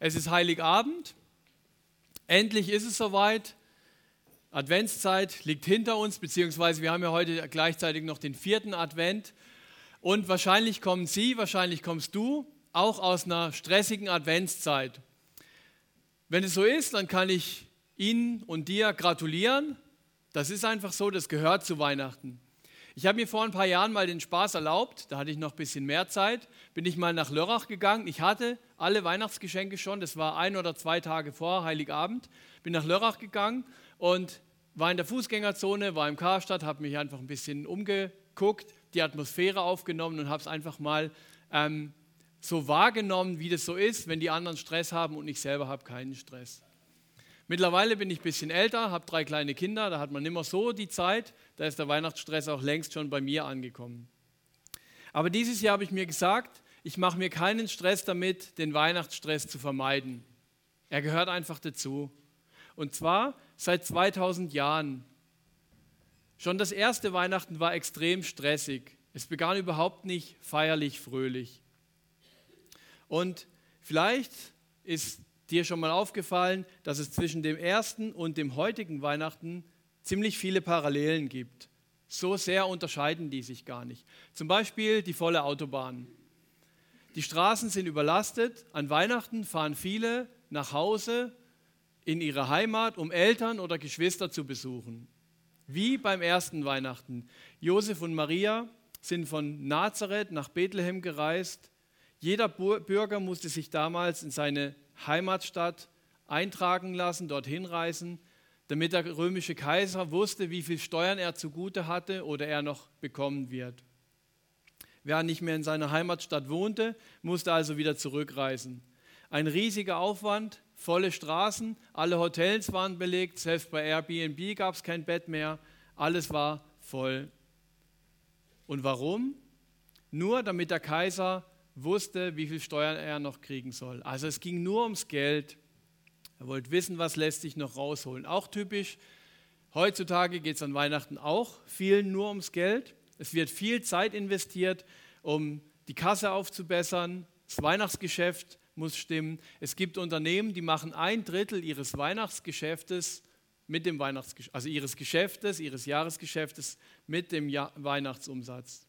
Es ist Heiligabend. Endlich ist es soweit. Adventszeit liegt hinter uns, beziehungsweise wir haben ja heute gleichzeitig noch den vierten Advent. Und wahrscheinlich kommen Sie, wahrscheinlich kommst du auch aus einer stressigen Adventszeit. Wenn es so ist, dann kann ich Ihnen und dir gratulieren. Das ist einfach so, das gehört zu Weihnachten. Ich habe mir vor ein paar Jahren mal den Spaß erlaubt, da hatte ich noch ein bisschen mehr Zeit, bin ich mal nach Lörrach gegangen. Ich hatte alle Weihnachtsgeschenke schon, das war ein oder zwei Tage vor Heiligabend, bin nach Lörrach gegangen und war in der Fußgängerzone, war im Karstadt, habe mich einfach ein bisschen umgeguckt, die Atmosphäre aufgenommen und habe es einfach mal ähm, so wahrgenommen, wie das so ist, wenn die anderen Stress haben und ich selber habe keinen Stress. Mittlerweile bin ich ein bisschen älter, habe drei kleine Kinder, da hat man immer so die Zeit, da ist der Weihnachtsstress auch längst schon bei mir angekommen. Aber dieses Jahr habe ich mir gesagt, ich mache mir keinen Stress damit, den Weihnachtsstress zu vermeiden. Er gehört einfach dazu. Und zwar seit 2000 Jahren. Schon das erste Weihnachten war extrem stressig. Es begann überhaupt nicht feierlich, fröhlich. Und vielleicht ist dir schon mal aufgefallen, dass es zwischen dem ersten und dem heutigen Weihnachten ziemlich viele Parallelen gibt. So sehr unterscheiden die sich gar nicht. Zum Beispiel die volle Autobahn. Die Straßen sind überlastet. An Weihnachten fahren viele nach Hause in ihre Heimat, um Eltern oder Geschwister zu besuchen. Wie beim ersten Weihnachten. Josef und Maria sind von Nazareth nach Bethlehem gereist. Jeder Bürger musste sich damals in seine Heimatstadt eintragen lassen, dorthin reisen, damit der römische Kaiser wusste, wie viel Steuern er zugute hatte oder er noch bekommen wird. Wer nicht mehr in seiner Heimatstadt wohnte, musste also wieder zurückreisen. Ein riesiger Aufwand, volle Straßen, alle Hotels waren belegt, selbst bei Airbnb gab es kein Bett mehr, alles war voll. Und warum? Nur damit der Kaiser wusste, wie viel Steuern er noch kriegen soll. Also es ging nur ums Geld. Er wollte wissen, was lässt sich noch rausholen. Auch typisch, heutzutage geht es an Weihnachten auch vielen nur ums Geld. Es wird viel Zeit investiert, um die Kasse aufzubessern. Das Weihnachtsgeschäft muss stimmen. Es gibt Unternehmen, die machen ein Drittel ihres Weihnachtsgeschäftes mit dem Weihnachtsgeschäft, also ihres Geschäftes, ihres Jahresgeschäftes mit dem Weihnachtsumsatz.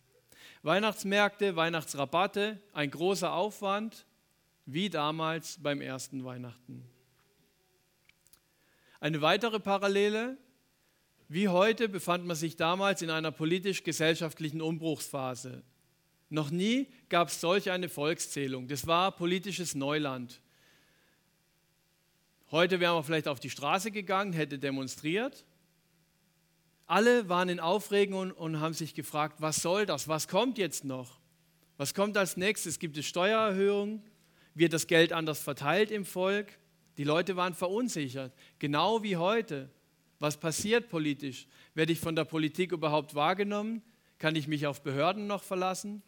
Weihnachtsmärkte, Weihnachtsrabatte, ein großer Aufwand, wie damals beim ersten Weihnachten. Eine weitere Parallele, wie heute befand man sich damals in einer politisch-gesellschaftlichen Umbruchsphase. Noch nie gab es solch eine Volkszählung. Das war politisches Neuland. Heute wären wir vielleicht auf die Straße gegangen, hätte demonstriert. Alle waren in Aufregung und haben sich gefragt, was soll das? Was kommt jetzt noch? Was kommt als nächstes? Gibt es Steuererhöhungen? Wird das Geld anders verteilt im Volk? Die Leute waren verunsichert, genau wie heute. Was passiert politisch? Werde ich von der Politik überhaupt wahrgenommen? Kann ich mich auf Behörden noch verlassen?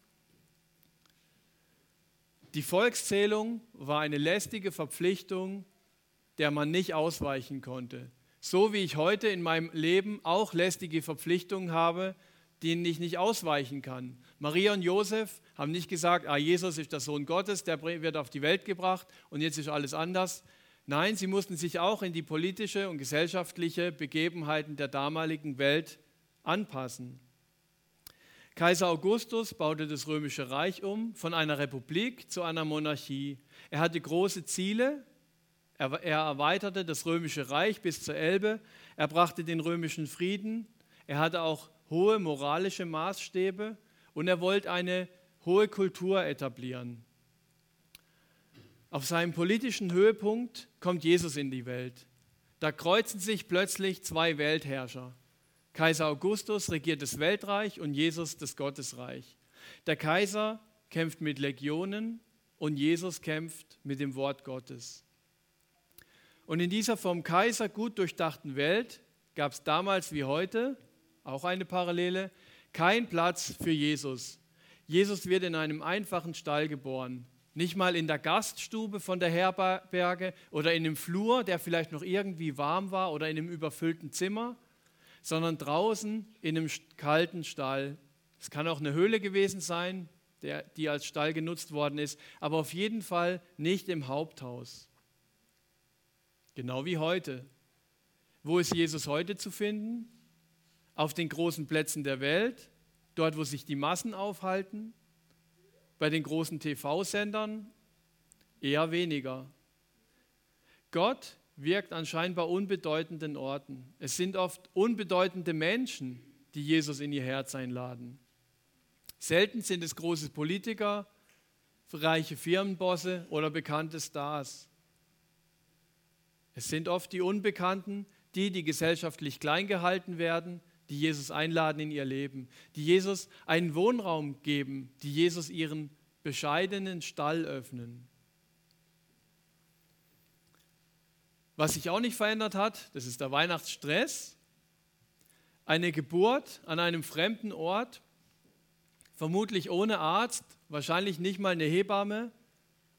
Die Volkszählung war eine lästige Verpflichtung, der man nicht ausweichen konnte. So wie ich heute in meinem Leben auch lästige Verpflichtungen habe, denen ich nicht ausweichen kann. Maria und Josef haben nicht gesagt, ah, Jesus ist der Sohn Gottes, der wird auf die Welt gebracht und jetzt ist alles anders. Nein, sie mussten sich auch in die politische und gesellschaftliche Begebenheiten der damaligen Welt anpassen. Kaiser Augustus baute das römische Reich um von einer Republik zu einer Monarchie. Er hatte große Ziele, er, er erweiterte das römische Reich bis zur Elbe. Er brachte den römischen Frieden. Er hatte auch hohe moralische Maßstäbe und er wollte eine hohe Kultur etablieren. Auf seinem politischen Höhepunkt kommt Jesus in die Welt. Da kreuzen sich plötzlich zwei Weltherrscher. Kaiser Augustus regiert das Weltreich und Jesus das Gottesreich. Der Kaiser kämpft mit Legionen und Jesus kämpft mit dem Wort Gottes. Und in dieser vom Kaiser gut durchdachten Welt gab es damals wie heute, auch eine Parallele, kein Platz für Jesus. Jesus wird in einem einfachen Stall geboren. Nicht mal in der Gaststube von der Herberge oder in einem Flur, der vielleicht noch irgendwie warm war oder in einem überfüllten Zimmer, sondern draußen in einem kalten Stall. Es kann auch eine Höhle gewesen sein, der, die als Stall genutzt worden ist, aber auf jeden Fall nicht im Haupthaus. Genau wie heute. Wo ist Jesus heute zu finden? Auf den großen Plätzen der Welt, dort wo sich die Massen aufhalten, bei den großen TV-Sendern? Eher weniger. Gott wirkt an scheinbar unbedeutenden Orten. Es sind oft unbedeutende Menschen, die Jesus in ihr Herz einladen. Selten sind es große Politiker, reiche Firmenbosse oder bekannte Stars. Es sind oft die Unbekannten, die, die gesellschaftlich klein gehalten werden, die Jesus einladen in ihr Leben, die Jesus einen Wohnraum geben, die Jesus ihren bescheidenen Stall öffnen. Was sich auch nicht verändert hat, das ist der Weihnachtsstress. Eine Geburt an einem fremden Ort, vermutlich ohne Arzt, wahrscheinlich nicht mal eine Hebamme,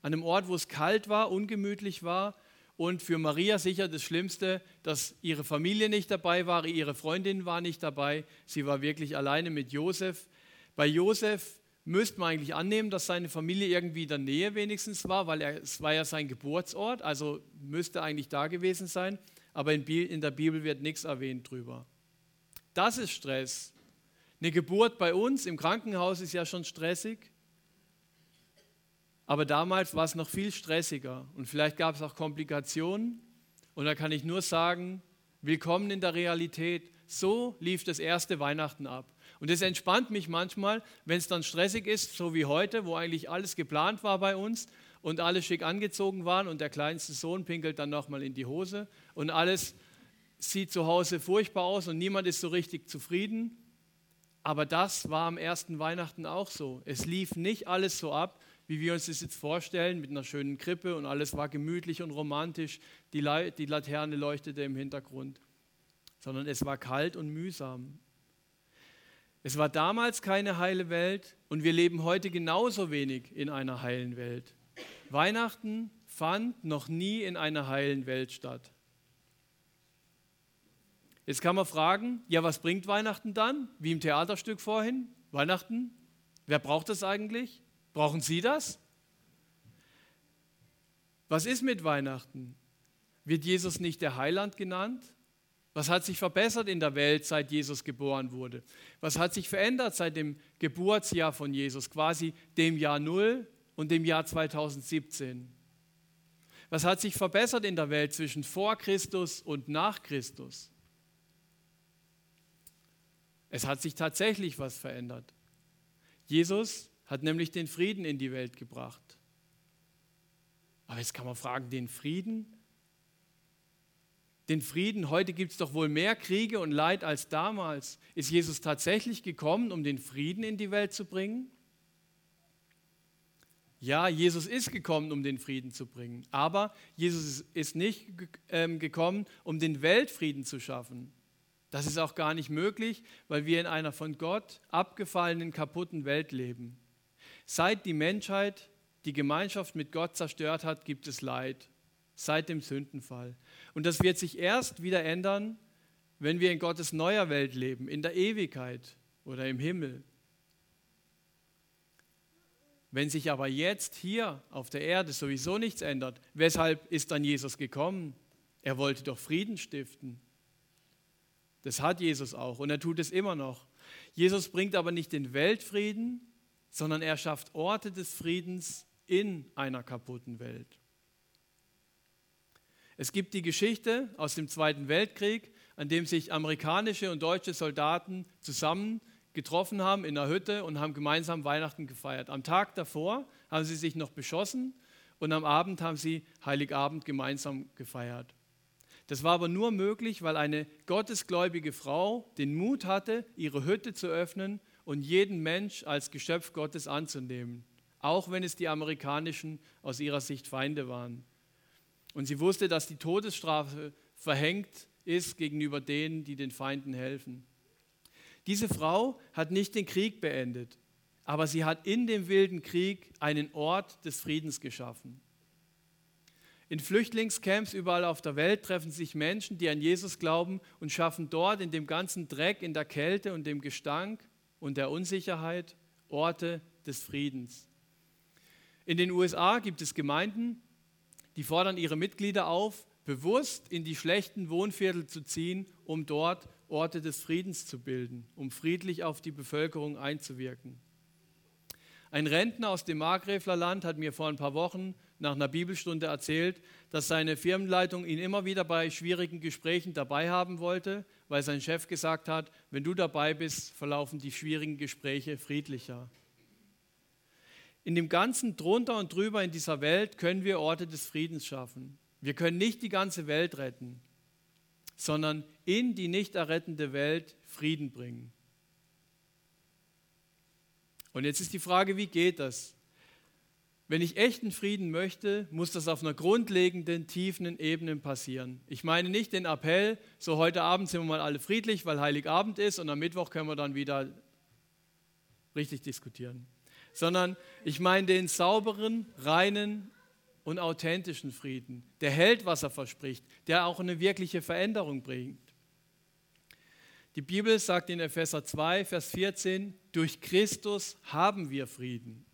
an einem Ort, wo es kalt war, ungemütlich war und für Maria sicher das Schlimmste, dass ihre Familie nicht dabei war, ihre Freundin war nicht dabei, sie war wirklich alleine mit Josef. Bei Josef müsste man eigentlich annehmen, dass seine Familie irgendwie in der Nähe wenigstens war, weil er, es war ja sein Geburtsort, also müsste eigentlich da gewesen sein, aber in, in der Bibel wird nichts erwähnt drüber. Das ist Stress. Eine Geburt bei uns im Krankenhaus ist ja schon stressig, aber damals war es noch viel stressiger und vielleicht gab es auch Komplikationen und da kann ich nur sagen, willkommen in der Realität. So lief das erste Weihnachten ab. Und das entspannt mich manchmal, wenn es dann stressig ist, so wie heute, wo eigentlich alles geplant war bei uns und alle schick angezogen waren und der kleinste Sohn pinkelt dann nochmal in die Hose und alles sieht zu Hause furchtbar aus und niemand ist so richtig zufrieden. Aber das war am ersten Weihnachten auch so. Es lief nicht alles so ab, wie wir uns das jetzt vorstellen, mit einer schönen Krippe und alles war gemütlich und romantisch, die, die Laterne leuchtete im Hintergrund, sondern es war kalt und mühsam. Es war damals keine heile Welt und wir leben heute genauso wenig in einer heilen Welt. Weihnachten fand noch nie in einer heilen Welt statt. Jetzt kann man fragen, ja, was bringt Weihnachten dann? Wie im Theaterstück vorhin? Weihnachten? Wer braucht das eigentlich? Brauchen Sie das? Was ist mit Weihnachten? Wird Jesus nicht der Heiland genannt? Was hat sich verbessert in der Welt, seit Jesus geboren wurde? Was hat sich verändert seit dem Geburtsjahr von Jesus, quasi dem Jahr Null und dem Jahr 2017? Was hat sich verbessert in der Welt zwischen vor Christus und nach Christus? Es hat sich tatsächlich was verändert. Jesus hat nämlich den Frieden in die Welt gebracht. Aber jetzt kann man fragen, den Frieden? den Frieden. Heute gibt es doch wohl mehr Kriege und Leid als damals. Ist Jesus tatsächlich gekommen, um den Frieden in die Welt zu bringen? Ja, Jesus ist gekommen, um den Frieden zu bringen. Aber Jesus ist nicht ähm, gekommen, um den Weltfrieden zu schaffen. Das ist auch gar nicht möglich, weil wir in einer von Gott abgefallenen, kaputten Welt leben. Seit die Menschheit die Gemeinschaft mit Gott zerstört hat, gibt es Leid seit dem Sündenfall. Und das wird sich erst wieder ändern, wenn wir in Gottes neuer Welt leben, in der Ewigkeit oder im Himmel. Wenn sich aber jetzt hier auf der Erde sowieso nichts ändert, weshalb ist dann Jesus gekommen? Er wollte doch Frieden stiften. Das hat Jesus auch und er tut es immer noch. Jesus bringt aber nicht den Weltfrieden, sondern er schafft Orte des Friedens in einer kaputten Welt. Es gibt die Geschichte aus dem Zweiten Weltkrieg, an dem sich amerikanische und deutsche Soldaten zusammen getroffen haben in einer Hütte und haben gemeinsam Weihnachten gefeiert. Am Tag davor haben sie sich noch beschossen und am Abend haben sie Heiligabend gemeinsam gefeiert. Das war aber nur möglich, weil eine gottesgläubige Frau den Mut hatte, ihre Hütte zu öffnen und jeden Mensch als Geschöpf Gottes anzunehmen, auch wenn es die amerikanischen aus ihrer Sicht Feinde waren. Und sie wusste, dass die Todesstrafe verhängt ist gegenüber denen, die den Feinden helfen. Diese Frau hat nicht den Krieg beendet, aber sie hat in dem wilden Krieg einen Ort des Friedens geschaffen. In Flüchtlingscamps überall auf der Welt treffen sich Menschen, die an Jesus glauben und schaffen dort in dem ganzen Dreck, in der Kälte und dem Gestank und der Unsicherheit Orte des Friedens. In den USA gibt es Gemeinden, die fordern ihre Mitglieder auf, bewusst in die schlechten Wohnviertel zu ziehen, um dort Orte des Friedens zu bilden, um friedlich auf die Bevölkerung einzuwirken. Ein Rentner aus dem Markgräflerland hat mir vor ein paar Wochen nach einer Bibelstunde erzählt, dass seine Firmenleitung ihn immer wieder bei schwierigen Gesprächen dabei haben wollte, weil sein Chef gesagt hat, wenn du dabei bist, verlaufen die schwierigen Gespräche friedlicher. In dem ganzen drunter und drüber in dieser Welt können wir Orte des Friedens schaffen. Wir können nicht die ganze Welt retten, sondern in die nicht errettende Welt Frieden bringen. Und jetzt ist die Frage, wie geht das? Wenn ich echten Frieden möchte, muss das auf einer grundlegenden, tiefen Ebene passieren. Ich meine nicht den Appell, so heute Abend sind wir mal alle friedlich, weil Heiligabend ist und am Mittwoch können wir dann wieder richtig diskutieren. Sondern ich meine den sauberen, reinen und authentischen Frieden, der hält, was er verspricht, der auch eine wirkliche Veränderung bringt. Die Bibel sagt in Epheser 2, Vers 14, durch Christus haben wir Frieden.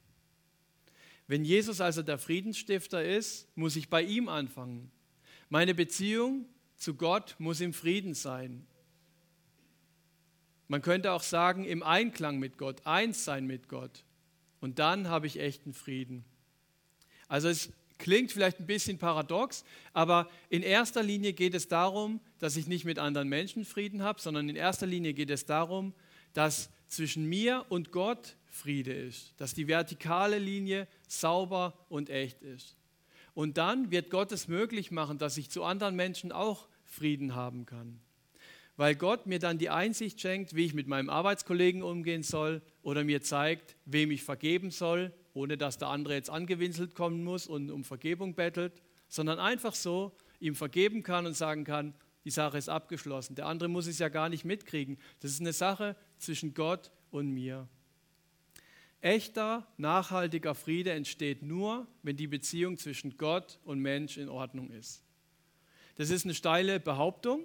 Wenn Jesus also der Friedensstifter ist, muss ich bei ihm anfangen. Meine Beziehung zu Gott muss im Frieden sein. Man könnte auch sagen, im Einklang mit Gott, eins sein mit Gott. Und dann habe ich echten Frieden. Also es Klingt vielleicht ein bisschen paradox, aber in erster Linie geht es darum, dass ich nicht mit anderen Menschen Frieden habe, sondern in erster Linie geht es darum, dass zwischen mir und Gott Friede ist, dass die vertikale Linie sauber und echt ist. Und dann wird Gott es möglich machen, dass ich zu anderen Menschen auch Frieden haben kann. Weil Gott mir dann die Einsicht schenkt, wie ich mit meinem Arbeitskollegen umgehen soll oder mir zeigt, wem ich vergeben soll ohne dass der andere jetzt angewinselt kommen muss und um Vergebung bettelt, sondern einfach so ihm vergeben kann und sagen kann, die Sache ist abgeschlossen. Der andere muss es ja gar nicht mitkriegen. Das ist eine Sache zwischen Gott und mir. Echter, nachhaltiger Friede entsteht nur, wenn die Beziehung zwischen Gott und Mensch in Ordnung ist. Das ist eine steile Behauptung,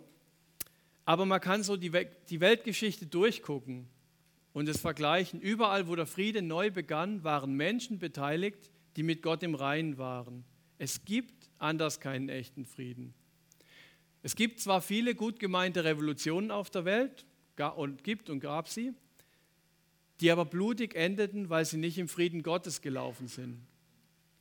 aber man kann so die, Weltgeschichte durchgucken und es vergleichen. Überall, wo der Friede neu begann, waren Menschen beteiligt, die mit Gott im Reinen waren. Es gibt anders keinen echten Frieden. Es gibt zwar viele gut gemeinte Revolutionen auf der Welt und gibt und gab sie, die aber blutig endeten, weil sie nicht im Frieden Gottes gelaufen sind.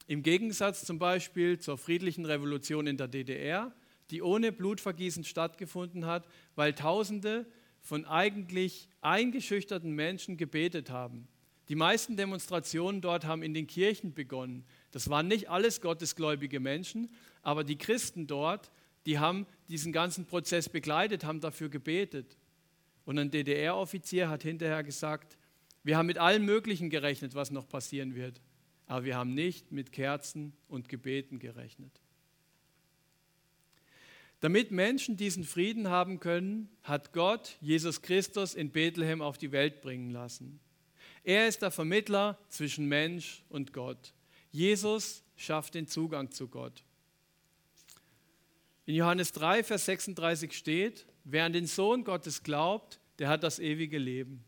Im Gegensatz zum Beispiel zur friedlichen Revolution in der DDR, die ohne Blutvergießen stattgefunden hat, weil Tausende von eigentlich eingeschüchterten Menschen gebetet haben. Die meisten Demonstrationen dort haben in den Kirchen begonnen. Das waren nicht alles gottesgläubige Menschen, aber die Christen dort, die haben diesen ganzen Prozess begleitet, haben dafür gebetet. Und ein DDR-Offizier hat hinterher gesagt, wir haben mit allem Möglichen gerechnet, was noch passieren wird, aber wir haben nicht mit Kerzen und Gebeten gerechnet. Damit Menschen diesen Frieden haben können, hat Gott Jesus Christus in Bethlehem auf die Welt bringen lassen. Er ist der Vermittler zwischen Mensch und Gott. Jesus schafft den Zugang zu Gott. In Johannes 3, Vers 36 steht, wer an den Sohn Gottes glaubt, der hat das ewige Leben.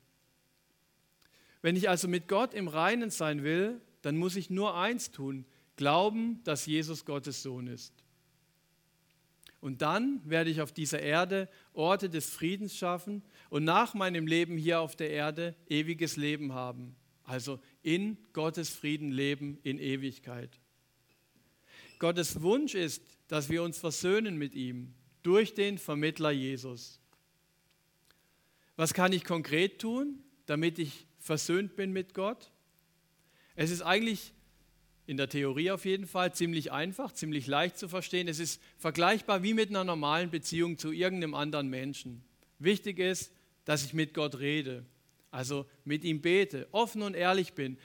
Wenn ich also mit Gott im Reinen sein will, dann muss ich nur eins tun, glauben, dass Jesus Gottes Sohn ist. Und dann werde ich auf dieser Erde Orte des Friedens schaffen und nach meinem Leben hier auf der Erde ewiges Leben haben. Also in Gottes Frieden leben in Ewigkeit. Gottes Wunsch ist, dass wir uns versöhnen mit ihm durch den Vermittler Jesus. Was kann ich konkret tun, damit ich versöhnt bin mit Gott? Es ist eigentlich in der Theorie auf jeden Fall ziemlich einfach, ziemlich leicht zu verstehen. Es ist vergleichbar wie mit einer normalen Beziehung zu irgendeinem anderen Menschen. Wichtig ist, dass ich mit Gott rede, also mit ihm bete, offen und ehrlich bin.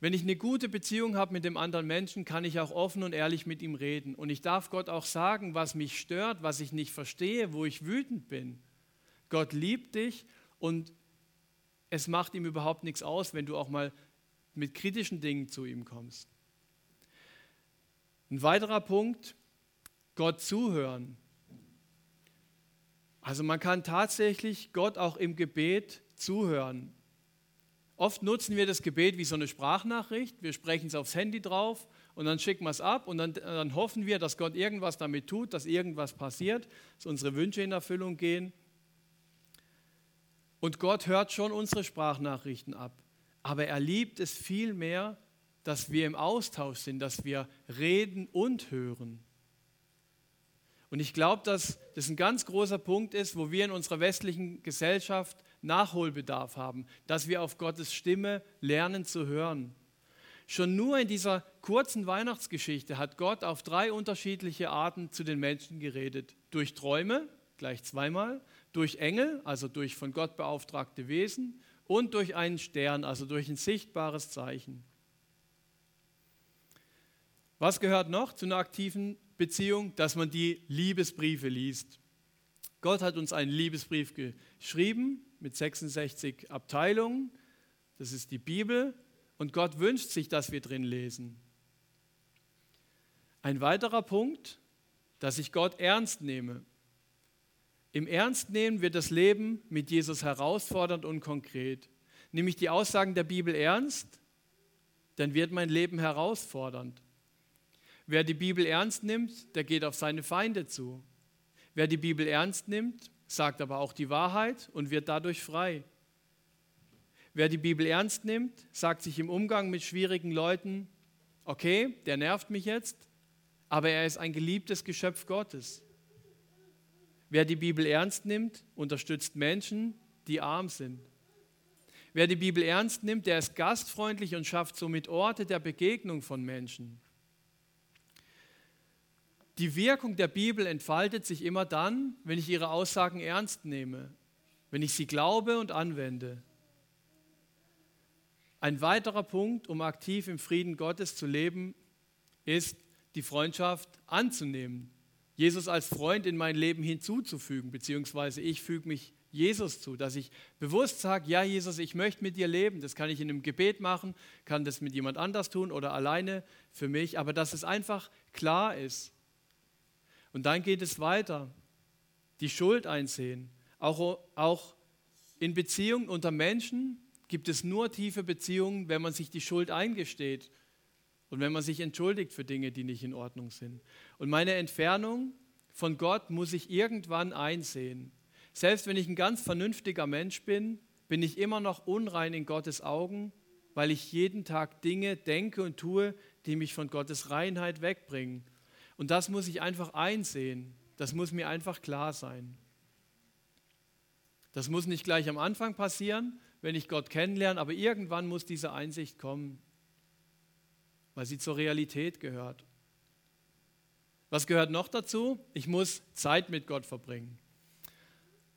Wenn ich eine gute Beziehung habe mit dem anderen Menschen, kann ich auch offen und ehrlich mit ihm reden. Und ich darf Gott auch sagen, was mich stört, was ich nicht verstehe, wo ich wütend bin. Gott liebt dich und es macht ihm überhaupt nichts aus, wenn du auch mal mit kritischen Dingen zu ihm kommst. Ein weiterer Punkt, Gott zuhören. Also man kann tatsächlich Gott auch im Gebet zuhören. Oft nutzen wir das Gebet wie so eine Sprachnachricht. Wir sprechen es aufs Handy drauf und dann schicken wir es ab und dann, dann hoffen wir, dass Gott irgendwas damit tut, dass irgendwas passiert, dass unsere Wünsche in Erfüllung gehen. Und Gott hört schon unsere Sprachnachrichten ab. Aber er liebt es viel mehr, dass wir im Austausch sind, dass wir reden und hören. Und ich glaube, dass das ein ganz großer Punkt ist, wo wir in unserer westlichen Gesellschaft Nachholbedarf haben, dass wir auf Gottes Stimme lernen zu hören. Schon nur in dieser kurzen Weihnachtsgeschichte hat Gott auf drei unterschiedliche Arten zu den Menschen geredet. Durch Träume, gleich zweimal, durch Engel, also durch von Gott beauftragte Wesen, und durch einen Stern, also durch ein sichtbares Zeichen. Was gehört noch zu einer aktiven Beziehung? Dass man die Liebesbriefe liest. Gott hat uns einen Liebesbrief geschrieben mit 66 Abteilungen. Das ist die Bibel. Und Gott wünscht sich, dass wir drin lesen. Ein weiterer Punkt, dass ich Gott ernst nehme. Im Ernst nehmen wird das Leben mit Jesus herausfordernd und konkret. Nehme ich die Aussagen der Bibel ernst, dann wird mein Leben herausfordernd. Wer die Bibel ernst nimmt, der geht auf seine Feinde zu. Wer die Bibel ernst nimmt, sagt aber auch die Wahrheit und wird dadurch frei. Wer die Bibel ernst nimmt, sagt sich im Umgang mit schwierigen Leuten, okay, der nervt mich jetzt, aber er ist ein geliebtes Geschöpf Gottes. Wer die Bibel ernst nimmt, unterstützt Menschen, die arm sind. Wer die Bibel ernst nimmt, der ist gastfreundlich und schafft somit Orte der Begegnung von Menschen. Die Wirkung der Bibel entfaltet sich immer dann, wenn ich ihre Aussagen ernst nehme, wenn ich sie glaube und anwende. Ein weiterer Punkt, um aktiv im Frieden Gottes zu leben, ist die Freundschaft anzunehmen. Jesus als Freund in mein Leben hinzuzufügen, beziehungsweise ich füge mich Jesus zu, dass ich bewusst sage, ja Jesus, ich möchte mit dir leben. Das kann ich in einem Gebet machen, kann das mit jemand anders tun oder alleine für mich, aber dass es einfach klar ist. Und dann geht es weiter. Die Schuld einsehen. Auch, auch in Beziehungen unter Menschen gibt es nur tiefe Beziehungen, wenn man sich die Schuld eingesteht und wenn man sich entschuldigt für Dinge, die nicht in Ordnung sind. Und meine Entfernung von Gott muss ich irgendwann einsehen. Selbst wenn ich ein ganz vernünftiger Mensch bin, bin ich immer noch unrein in Gottes Augen, weil ich jeden Tag Dinge denke und tue, die mich von Gottes Reinheit wegbringen. Und das muss ich einfach einsehen. Das muss mir einfach klar sein. Das muss nicht gleich am Anfang passieren, wenn ich Gott kennenlerne, aber irgendwann muss diese Einsicht kommen weil sie zur Realität gehört. Was gehört noch dazu? Ich muss Zeit mit Gott verbringen.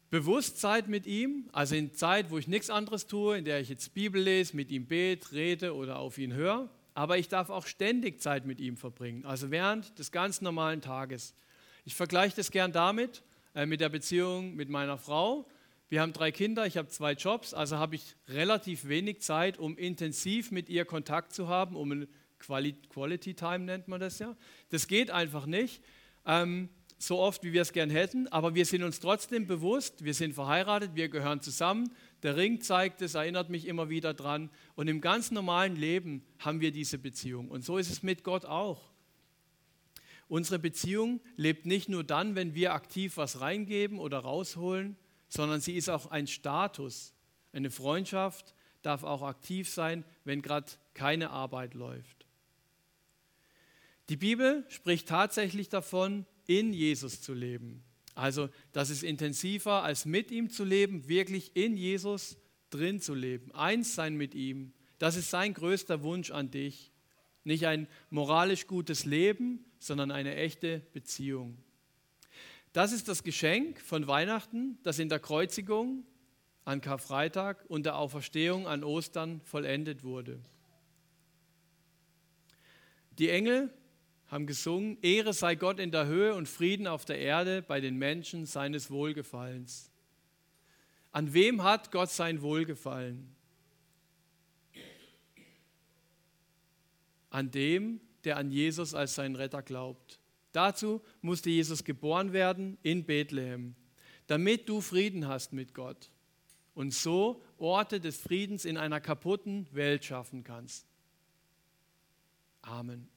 Bewusst Zeit mit ihm, also in Zeit, wo ich nichts anderes tue, in der ich jetzt Bibel lese, mit ihm bete, rede oder auf ihn höre. Aber ich darf auch ständig Zeit mit ihm verbringen, also während des ganz normalen Tages. Ich vergleiche das gern damit, äh, mit der Beziehung mit meiner Frau. Wir haben drei Kinder, ich habe zwei Jobs, also habe ich relativ wenig Zeit, um intensiv mit ihr Kontakt zu haben, um ein Quality Time nennt man das ja. Das geht einfach nicht, ähm, so oft wie wir es gern hätten, aber wir sind uns trotzdem bewusst, wir sind verheiratet, wir gehören zusammen. Der Ring zeigt es, erinnert mich immer wieder dran. Und im ganz normalen Leben haben wir diese Beziehung. Und so ist es mit Gott auch. Unsere Beziehung lebt nicht nur dann, wenn wir aktiv was reingeben oder rausholen, sondern sie ist auch ein Status. Eine Freundschaft darf auch aktiv sein, wenn gerade keine Arbeit läuft. Die Bibel spricht tatsächlich davon, in Jesus zu leben. Also das ist intensiver als mit ihm zu leben, wirklich in Jesus drin zu leben, eins sein mit ihm. Das ist sein größter Wunsch an dich. Nicht ein moralisch gutes Leben, sondern eine echte Beziehung. Das ist das Geschenk von Weihnachten, das in der Kreuzigung an Karfreitag und der Auferstehung an Ostern vollendet wurde. Die Engel haben gesungen, Ehre sei Gott in der Höhe und Frieden auf der Erde bei den Menschen seines Wohlgefallens. An wem hat Gott sein Wohlgefallen? An dem, der an Jesus als seinen Retter glaubt. Dazu musste Jesus geboren werden in Bethlehem, damit du Frieden hast mit Gott. und so Orte des Friedens in einer kaputten Welt schaffen kannst. Amen.